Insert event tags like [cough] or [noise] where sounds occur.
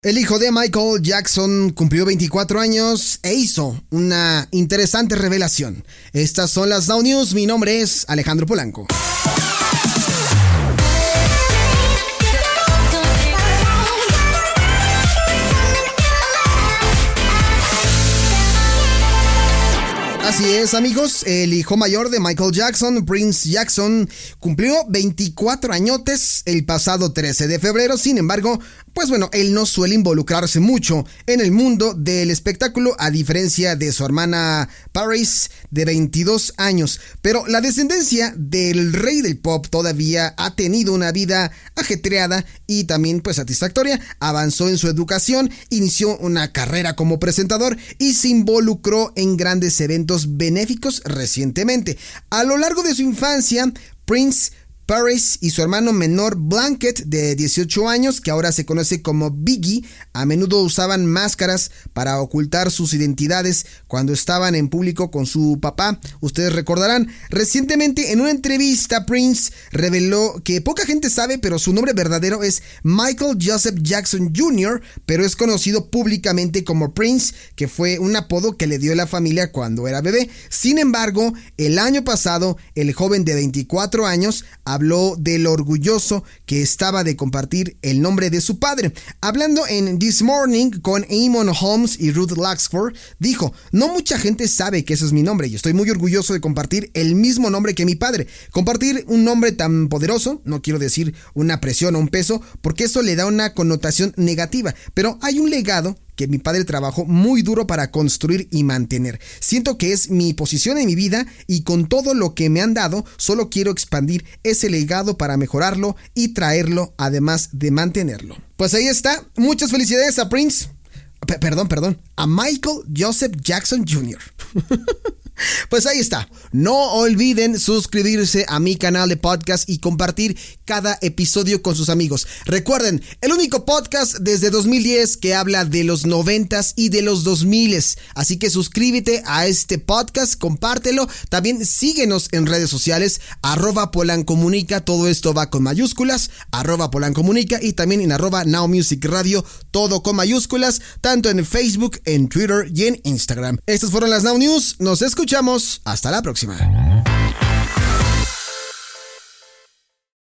El hijo de Michael Jackson cumplió 24 años e hizo una interesante revelación. Estas son las Now News. Mi nombre es Alejandro Polanco. Así es, amigos, el hijo mayor de Michael Jackson, Prince Jackson, cumplió 24 añotes el pasado 13 de febrero, sin embargo, pues bueno, él no suele involucrarse mucho en el mundo del espectáculo, a diferencia de su hermana Paris, de 22 años. Pero la descendencia del rey del pop todavía ha tenido una vida ajetreada y también pues satisfactoria. Avanzó en su educación, inició una carrera como presentador y se involucró en grandes eventos benéficos recientemente. A lo largo de su infancia, Prince Paris y su hermano menor Blanket, de 18 años, que ahora se conoce como Biggie, a menudo usaban máscaras para ocultar sus identidades cuando estaban en público con su papá. Ustedes recordarán, recientemente en una entrevista Prince reveló que poca gente sabe, pero su nombre verdadero es Michael Joseph Jackson Jr., pero es conocido públicamente como Prince, que fue un apodo que le dio la familia cuando era bebé. Sin embargo, el año pasado, el joven de 24 años habló de lo orgulloso que estaba de compartir el nombre de su padre. Hablando en This Morning con Eamon Holmes y Ruth Laxford, dijo, no mucha gente sabe que ese es mi nombre y estoy muy orgulloso de compartir el mismo nombre que mi padre. Compartir un nombre tan poderoso, no quiero decir una presión o un peso, porque eso le da una connotación negativa, pero hay un legado mi padre trabajó muy duro para construir y mantener. Siento que es mi posición en mi vida y con todo lo que me han dado, solo quiero expandir ese legado para mejorarlo y traerlo además de mantenerlo. Pues ahí está. Muchas felicidades a Prince. perdón, perdón. A Michael Joseph Jackson Jr. [laughs] Pues ahí está. No olviden suscribirse a mi canal de podcast y compartir cada episodio con sus amigos. Recuerden, el único podcast desde 2010 que habla de los 90s y de los 2000s. Así que suscríbete a este podcast, compártelo. También síguenos en redes sociales, arroba polancomunica, todo esto va con mayúsculas, arroba polancomunica y también en arroba Now Music Radio, todo con mayúsculas, tanto en Facebook, en Twitter y en Instagram. Estas fueron las Now News. Nos Hasta la próxima.